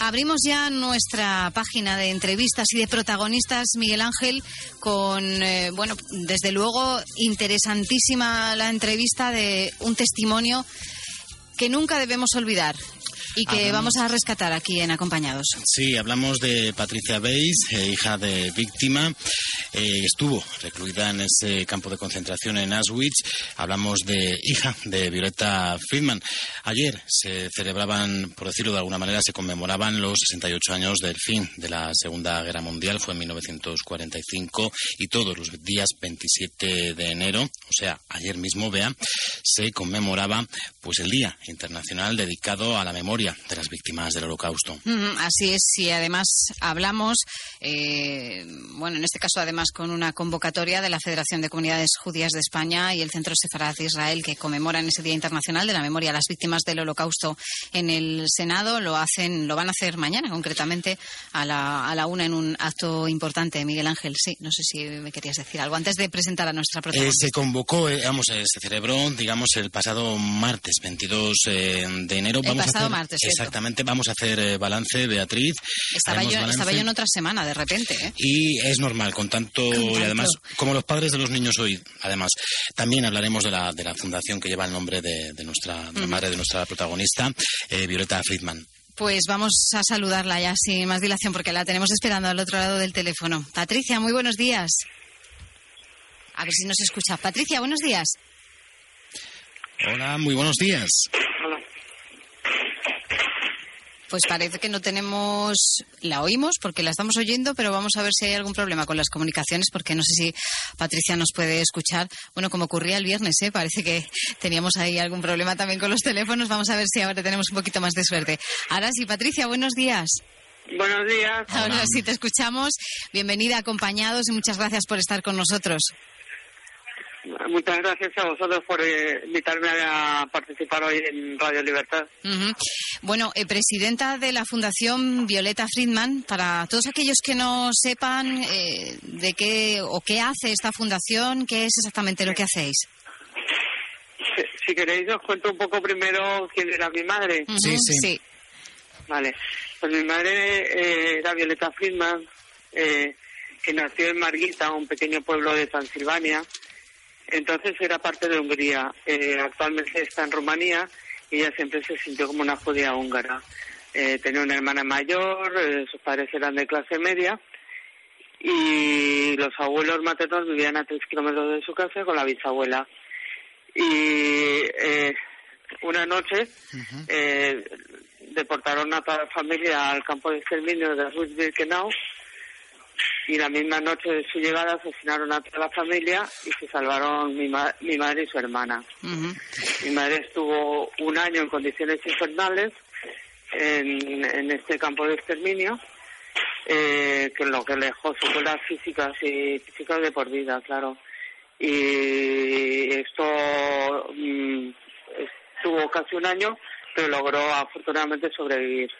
Abrimos ya nuestra página de entrevistas y de protagonistas, Miguel Ángel, con, eh, bueno, desde luego interesantísima la entrevista de un testimonio que nunca debemos olvidar y que vamos a rescatar aquí en Acompañados. Sí, hablamos de Patricia Beis, eh, hija de víctima. Eh, estuvo recluida en ese campo de concentración en Auschwitz. Hablamos de hija de Violeta Friedman. Ayer se celebraban, por decirlo de alguna manera, se conmemoraban los 68 años del fin de la Segunda Guerra Mundial. Fue en 1945 y todos los días 27 de enero, o sea, ayer mismo, vea, se conmemoraba pues el Día Internacional dedicado a la memoria de las víctimas del Holocausto. así es, y además hablamos, eh, bueno, en este caso además con una convocatoria de la Federación de Comunidades Judías de España y el Centro Sefarad de Israel que conmemoran ese Día Internacional de la Memoria a las Víctimas del Holocausto en el Senado. Lo hacen, lo van a hacer mañana, concretamente a la, a la una en un acto importante. Miguel Ángel, sí, no sé si me querías decir algo antes de presentar a nuestra protagonista. Eh, se convocó, eh, vamos, se celebró, digamos, el pasado martes 22 de enero. El pasado martes. Exactamente, vamos a hacer eh, balance, Beatriz. Estaba yo, estaba yo, en otra semana, de repente. ¿eh? Y es normal, con tanto, y además, como los padres de los niños hoy, además, también hablaremos de la, de la fundación que lleva el nombre de, nuestra madre, de nuestra protagonista, eh, Violeta Friedman. Pues vamos a saludarla ya sin más dilación porque la tenemos esperando al otro lado del teléfono. Patricia, muy buenos días. A ver si nos escucha. Patricia, buenos días. Hola, muy buenos días. Pues parece que no tenemos, la oímos porque la estamos oyendo, pero vamos a ver si hay algún problema con las comunicaciones porque no sé si Patricia nos puede escuchar. Bueno, como ocurría el viernes, ¿eh? parece que teníamos ahí algún problema también con los teléfonos. Vamos a ver si ahora tenemos un poquito más de suerte. Ahora sí, Patricia, buenos días. Buenos días. Ahora sí te escuchamos. Bienvenida, acompañados y muchas gracias por estar con nosotros. Muchas gracias a vosotros por eh, invitarme a participar hoy en Radio Libertad. Bueno, eh, presidenta de la Fundación Violeta Friedman, para todos aquellos que no sepan eh, de qué o qué hace esta fundación, ¿qué es exactamente lo que hacéis? Si, queréis, os cuento un poco primero quién era mi madre. sí, sí, Vale, pues mi madre era Violeta Friedman, que nació en Marguita, un pequeño pueblo de Transilvania entonces era parte de Hungría. Eh, actualmente está en Rumanía y ella siempre se sintió como una judía húngara. Eh, tenía una hermana mayor, eh, sus padres eran de clase media y los abuelos maternos vivían a tres kilómetros de su casa con la bisabuela. Y una noche deportaron a toda la familia al campo de exterminio de Ruth-Birkenau y la misma noche de su llegada asesinaron a toda la familia y se salvaron mi, mi madre y su hermana. Mi madre estuvo un año en condiciones infernales en, en este campo de exterminio, eh, que lo que le dejó secuelas físicas y físicas de por vida, claro. Y esto mm, estuvo casi un año, pero logró afortunadamente sobrevivir.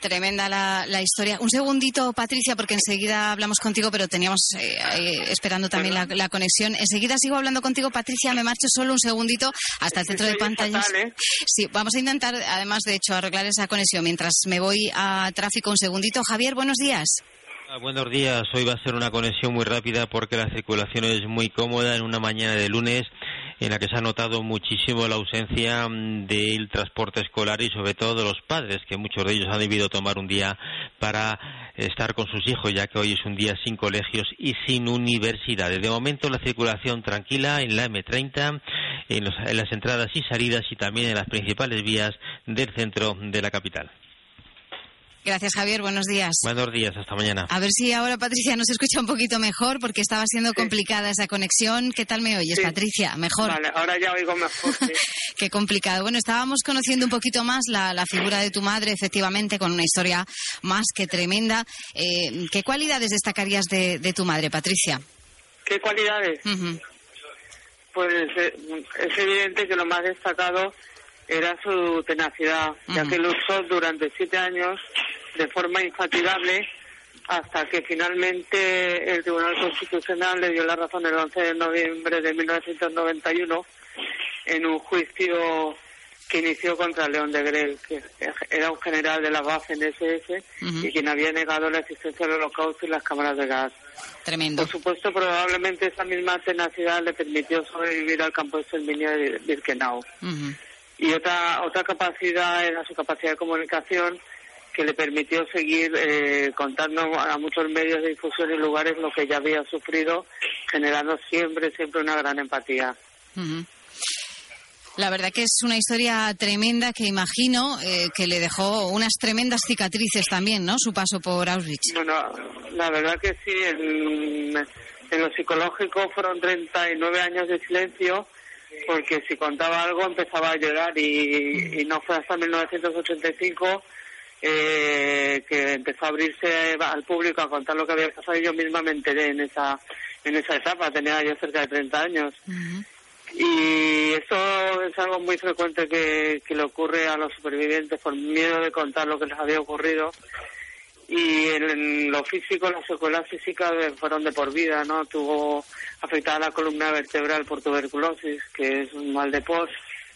Tremenda la, historia. Un segundito, Patricia, porque enseguida hablamos contigo, pero teníamos eh, esperando también la, conexión. Enseguida sigo hablando contigo, Patricia. Me marcho solo un segundito hasta el centro de pantallas. ¿eh? Sí, vamos a intentar, además, de hecho, arreglar esa conexión mientras me voy a tráfico un segundito. Javier, buenos días. Ah, buenos días. Hoy va a ser una conexión muy rápida porque la circulación es muy cómoda en una mañana de lunes en la que se ha notado muchísimo la ausencia mm, del transporte escolar y sobre todo de los padres, que muchos de ellos han debido tomar un día para estar con sus hijos, ya que hoy es un día sin colegios y sin universidades. De momento la circulación tranquila en la M30, en, en las entradas y salidas y también en las principales vías del centro de la capital. Gracias, Javier. Buenos días. Buenos días. Hasta mañana. A ver si ahora Patricia nos escucha un poquito mejor porque estaba siendo complicada esa conexión. ¿Qué tal me oyes, Patricia? ¿Mejor? Vale, ahora ya oigo mejor. Qué complicado. Bueno, estábamos conociendo un poquito más la, figura de tu madre, efectivamente, con una historia más que tremenda. Eh, ¿Qué cualidades destacarías de, tu madre, Patricia? ¿Qué cualidades? Pues eh, es evidente que lo más destacado era su tenacidad, ya que luchó durante siete años de forma infatigable hasta que finalmente el Tribunal Constitucional le dio la razón el 11 de noviembre de 1991 en un juicio que inició contra León de Grel, que era un general de la Waffen-SS y quien había negado la existencia del holocausto y las cámaras de gas. Tremendo. Por supuesto, probablemente esa misma tenacidad le permitió sobrevivir al campo de exterminio de Birkenau. Y otra, otra capacidad era su capacidad de comunicación que le permitió seguir eh, contando a muchos medios de difusión y lugares lo que ya había sufrido, generando siempre, siempre una gran empatía. La verdad que es una historia tremenda que imagino eh, que le dejó unas tremendas cicatrices también, ¿no? Su paso por Auschwitz. Bueno, la verdad que sí. En, en lo psicológico fueron 39 años de silencio porque si contaba algo empezaba a llorar y, no fue hasta 1985 eh, que empezó a abrirse al público a contar lo que había pasado y yo misma me enteré en esa en esa etapa, tenía yo cerca de 30 años. Y eso es algo muy frecuente que, que le ocurre a los supervivientes por miedo de contar lo que les había ocurrido y en lo físico, las secuelas físicas fueron de por vida, ¿no? Tuvo afectada la columna vertebral por tuberculosis, que es un mal de post,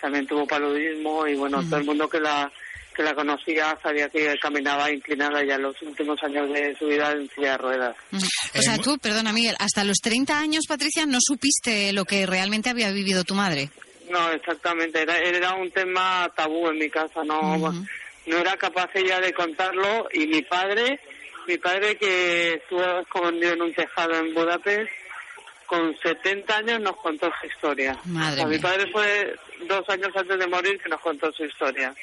también tuvo paludismo y bueno, todo el mundo que la que la conocía sabía que caminaba inclinada ya los últimos años de su vida en silla de ruedas. O sea, tú, perdona Miguel, hasta los 30 años, Patricia, no supiste lo que realmente había vivido tu madre. No, exactamente, era, era un tema tabú en mi casa, no no era capaz ella de contarlo y mi padre, mi padre que estuvo escondido en un tejado en Budapest, con 70 años nos contó su historia. mi padre fue dos años antes de morir que nos contó su historia.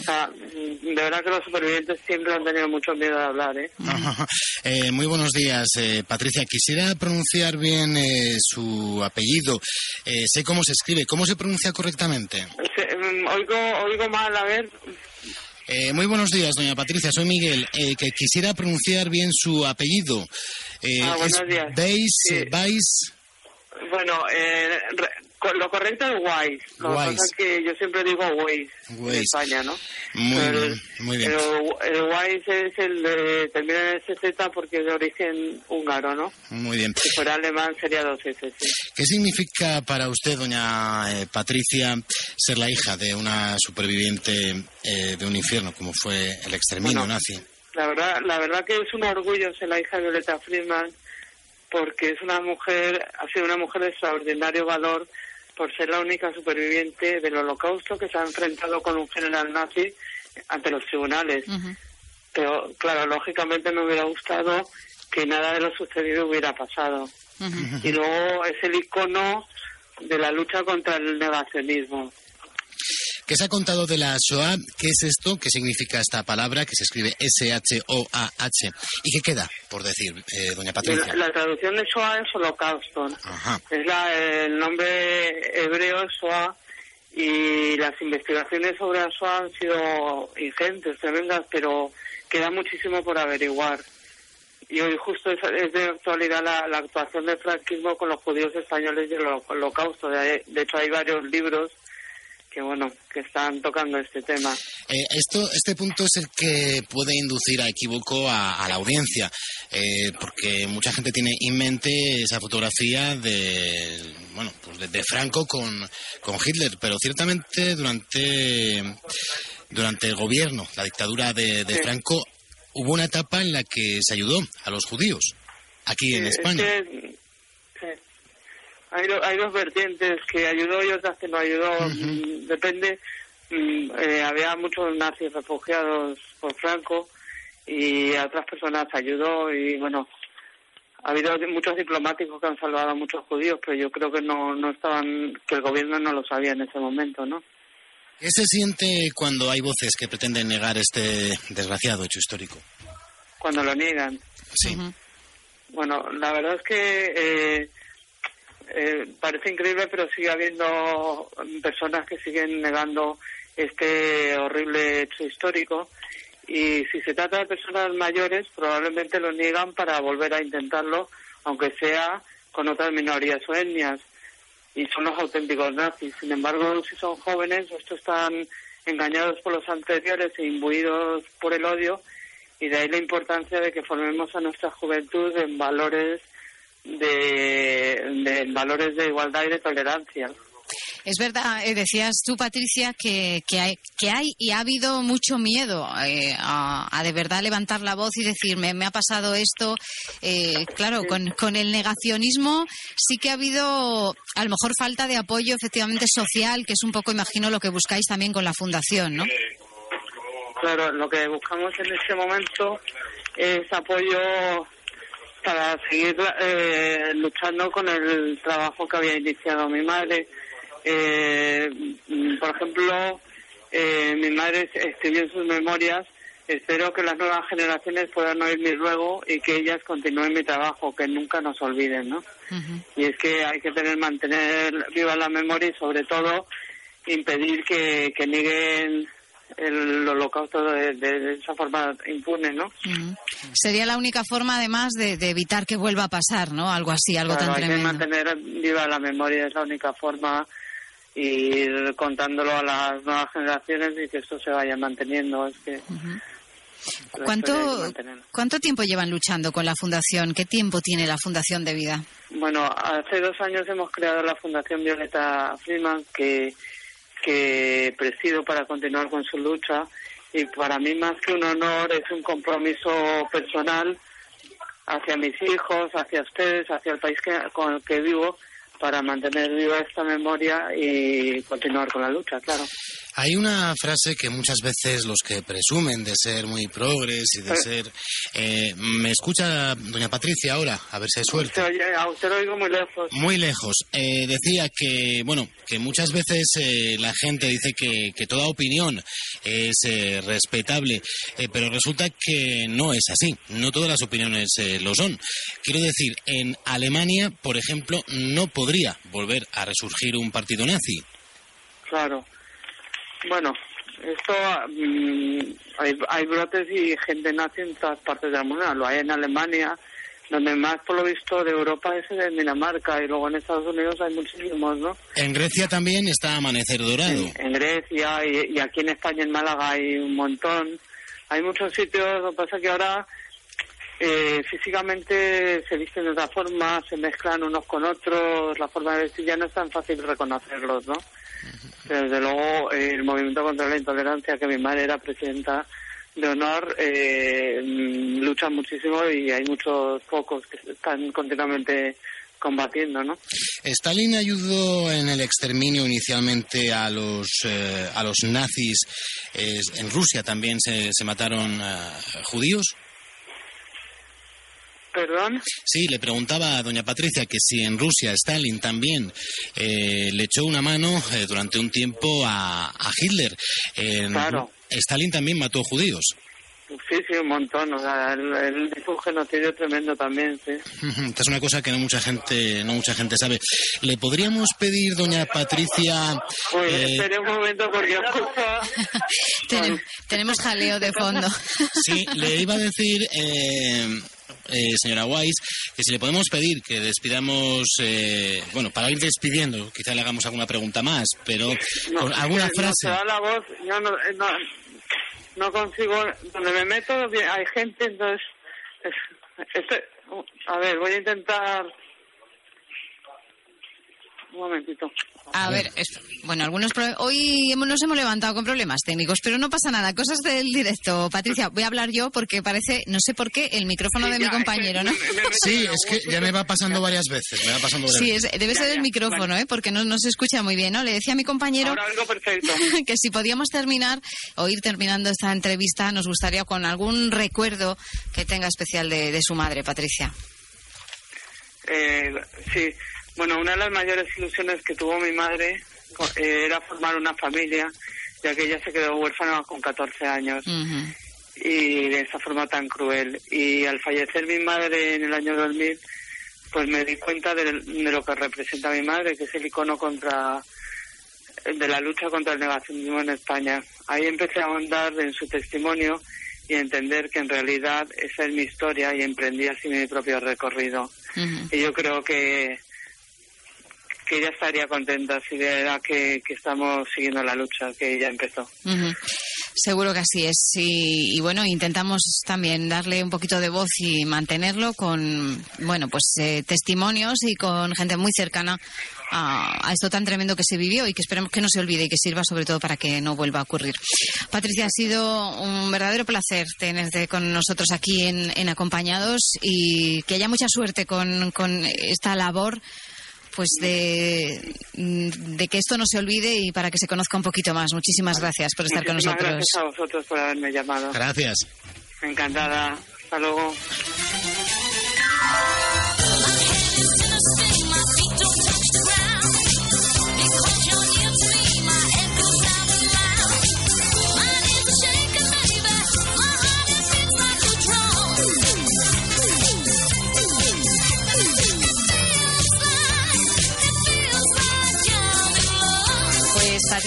O sea, de verdad que los supervivientes siempre han tenido mucho miedo de hablar. ¿eh? eh muy buenos días, eh, Patricia. Quisiera pronunciar bien eh, su apellido. sé cómo se escribe. ¿Cómo se pronuncia correctamente? Mm, oigo, oigo mal, a ver. Eh, muy buenos días, doña Patricia. Soy Miguel. Eh, que quisiera pronunciar bien su apellido. Eh, ah, buenos días. ¿Veis? Bueno, eh, lo correcto es Wise. Lo que pasa que yo siempre digo Waze, en España, ¿no? Muy bien, muy bien. Pero el Wise es el de, termina en SZ porque es de origen húngaro, ¿no? Muy bien. Si fuera alemán sería dos S, ¿Qué significa para usted, doña eh, Patricia, ser la hija de una superviviente eh, de un infierno como fue el exterminio nazi? La verdad, la verdad que es un orgullo ser la hija de Violeta Friedman porque es una mujer, ha sido una mujer de extraordinario valor por ser la única superviviente del holocausto que se ha enfrentado con un general nazi ante los tribunales. Pero claro, lógicamente me hubiera gustado que nada de lo sucedido hubiera pasado. Y luego es el icono de la lucha contra el negacionismo. ¿Qué se ha contado de la SOA? ¿Qué es esto? ¿Qué significa esta palabra que se escribe S-H-O-A-H? ¿Y qué queda, por decir, eh, doña Patricia? La, traducción de SOA es holocausto. Es la, el nombre hebreo es SOA y las investigaciones sobre la SOA han sido ingentes, tremendas, pero queda muchísimo por averiguar. Y hoy justo es, de actualidad la, actuación del franquismo con los judíos españoles y el holocausto. de hecho, hay varios libros que bueno, que están tocando este tema. Eh, esto, este punto es el que puede inducir a equívoco a, la audiencia, eh, porque mucha gente tiene en mente esa fotografía de, bueno, pues de, Franco con, con Hitler, pero ciertamente durante, durante el gobierno, la dictadura de, Franco, hubo una etapa en la que se ayudó a los judíos aquí en España hay, hay dos vertientes que ayudó y otras que no ayudó. Mm, depende. Mm, eh, había muchos nazis refugiados por Franco y a otras personas ayudó y bueno, ha habido muchos diplomáticos que han salvado a muchos judíos, pero yo creo que no, no estaban, que el gobierno no lo sabía en ese momento, ¿no? ¿Qué se siente cuando hay voces que pretenden negar este desgraciado hecho histórico? Cuando lo niegan. Sí. Bueno, la verdad es que eh, eh, parece increíble, pero sigue habiendo personas que siguen negando este horrible hecho histórico. Y si se trata de personas mayores, probablemente lo niegan para volver a intentarlo, aunque sea con otras minorías o etnias. Y son los auténticos nazis. Sin embargo, si son jóvenes, estos están engañados por los anteriores e imbuidos por el odio. Y de ahí la importancia de que formemos a nuestra juventud en valores de, de valores de igualdad y de tolerancia. Es verdad, eh, decías tú, Patricia, que, que, hay, que hay y ha habido mucho miedo eh, a, de verdad levantar la voz y decir, me, ha pasado esto. Eh, claro, con, con el negacionismo sí que ha habido a lo mejor falta de apoyo efectivamente social, que es un poco, imagino, lo que buscáis también con la Fundación, ¿no? Claro, lo que buscamos en este momento es apoyo para seguir luchando con el trabajo que había iniciado mi madre eh, por ejemplo, eh, mi madre escribió en sus memorias, espero que las nuevas generaciones puedan oír mi ruego y que ellas continúen mi trabajo, que nunca nos olviden, ¿no? Y es que hay que tener, mantener viva la memoria y sobre todo impedir que, que nieguen el holocausto de, esa forma impune, ¿no? Sería la única forma, además, de, evitar que vuelva a pasar, ¿no? Algo así, algo tan tremendo. Hay que mantener viva la memoria, es la única forma y ir contándolo a las nuevas generaciones y que esto se vaya manteniendo. Es que ¿Cuánto, ¿Cuánto tiempo llevan luchando con la Fundación? ¿Qué tiempo tiene la Fundación de Vida? Bueno, hace dos años hemos creado la Fundación Violeta Freeman, que, que presido para continuar con su lucha. Y para mí, más que un honor, es un compromiso personal hacia mis hijos, hacia ustedes, hacia el país que, con el que vivo para mantener viva esta memoria y continuar con la lucha, claro. Hay una frase que muchas veces los que presumen de ser muy progres y de ser... Eh, ¿Me escucha doña Patricia ahora? A ver si hay suerte. a usted lo oigo muy lejos. Muy lejos. Eh, decía que, bueno, que muchas veces eh, la gente dice que, que toda opinión es respetable, pero resulta que no es así. No todas las opiniones lo son. Quiero decir, en Alemania, por ejemplo, no podría volver a resurgir un partido nazi. Claro. Bueno, esto mm, hay, hay, brotes y gente nace en todas partes del mundo. Lo hay en Alemania, donde más por lo visto de Europa es en Dinamarca y luego en Estados Unidos hay muchísimos, ¿no? En Grecia también está Amanecer Dorado. En, Grecia y, aquí en España, en Málaga, hay un montón. Hay muchos sitios, lo que pasa que ahora eh, físicamente se visten de otra forma, se mezclan unos con otros, la forma de vestir ya no es tan fácil reconocerlos, ¿no? Desde luego, el movimiento contra la intolerancia, que mi madre era presidenta de honor, eh, lucha muchísimo y hay muchos pocos que están continuamente combatiendo, ¿no? Stalin ayudó en el exterminio inicialmente a los eh, a los nazis. en Rusia también se, se mataron eh, judíos. ¿Perdón? Sí, le preguntaba a doña Patricia que si en Rusia Stalin también eh, le echó una mano eh, durante un tiempo a, Hitler. claro. Stalin también mató judíos. Sí, sí, un montón. O sea, él, un genocidio tremendo también, sí. Esta es una cosa que no mucha gente, no mucha gente sabe. ¿Le podríamos pedir, doña Patricia? Pues eh... un momento porque tenemos jaleo de fondo. sí, le iba a decir. Eh, eh, señora Weiss, que si le podemos pedir que despidamos, eh, bueno, para ir despidiendo, quizá le hagamos alguna pregunta más, pero alguna frase. No la voz, yo no, eh, no, no, consigo, donde me meto hay gente, entonces, a ver, voy a intentar un momentito. A ver, bueno, algunos hoy nos hemos levantado con problemas técnicos, pero no pasa nada, cosas del directo. Patricia, voy a hablar yo porque parece, no sé por qué, el micrófono de mi compañero, ¿no? Sí, es que ya me va pasando varias veces, me va pasando Sí, debe ser el micrófono, ¿eh? Porque no, no se escucha muy bien, ¿no? Le decía a mi compañero que si podíamos terminar o ir terminando esta entrevista, nos gustaría con algún recuerdo que tenga especial de, de su madre, Patricia. Eh, sí, bueno, una de las mayores ilusiones que tuvo mi madre eh, era formar una familia ya que ella se quedó huérfana con 14 años. Y de esa forma tan cruel. Y al fallecer mi madre en el año 2000, pues me di cuenta de, lo que representa mi madre, que es el icono contra de la lucha contra el negacionismo en España. Ahí empecé a ahondar en su testimonio y a entender que en realidad esa es mi historia y emprendí así mi propio recorrido. Y yo creo que que ella estaría contenta si viera que, que estamos siguiendo la lucha que ella empezó. Seguro que así es. Y, bueno, intentamos también darle un poquito de voz y mantenerlo con, bueno, pues eh, testimonios y con gente muy cercana a, esto tan tremendo que se vivió y que esperemos que no se olvide y que sirva sobre todo para que no vuelva a ocurrir. Patricia, ha sido un verdadero placer tenerte con nosotros aquí en, en Acompañados y que haya mucha suerte con, con esta labor pues de, mm, de que esto no se olvide y para que se conozca un poquito más. Muchísimas gracias por estar con nosotros. Gracias a vosotros por haberme llamado. Gracias. Encantada. Hasta luego.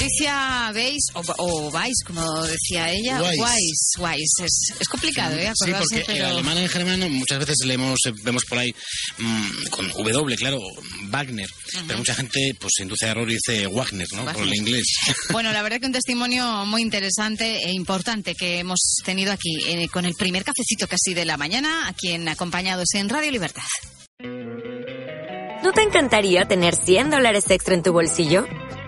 Patricia Weiss, o, Weiss, como decía ella, Weiss, Weiss, Es, complicado, ¿eh? Sí, porque pero... el alemán en germano muchas veces leemos, eh, vemos por ahí mm, con W, claro, Wagner, pero mucha gente pues se induce a error y dice Wagner, ¿no? Por el inglés. Bueno, la verdad que un testimonio muy interesante e importante que hemos tenido aquí eh, con el primer cafecito casi de la mañana, aquí en Acompañados en Radio Libertad. ¿No te encantaría tener 100 dólares extra en tu bolsillo?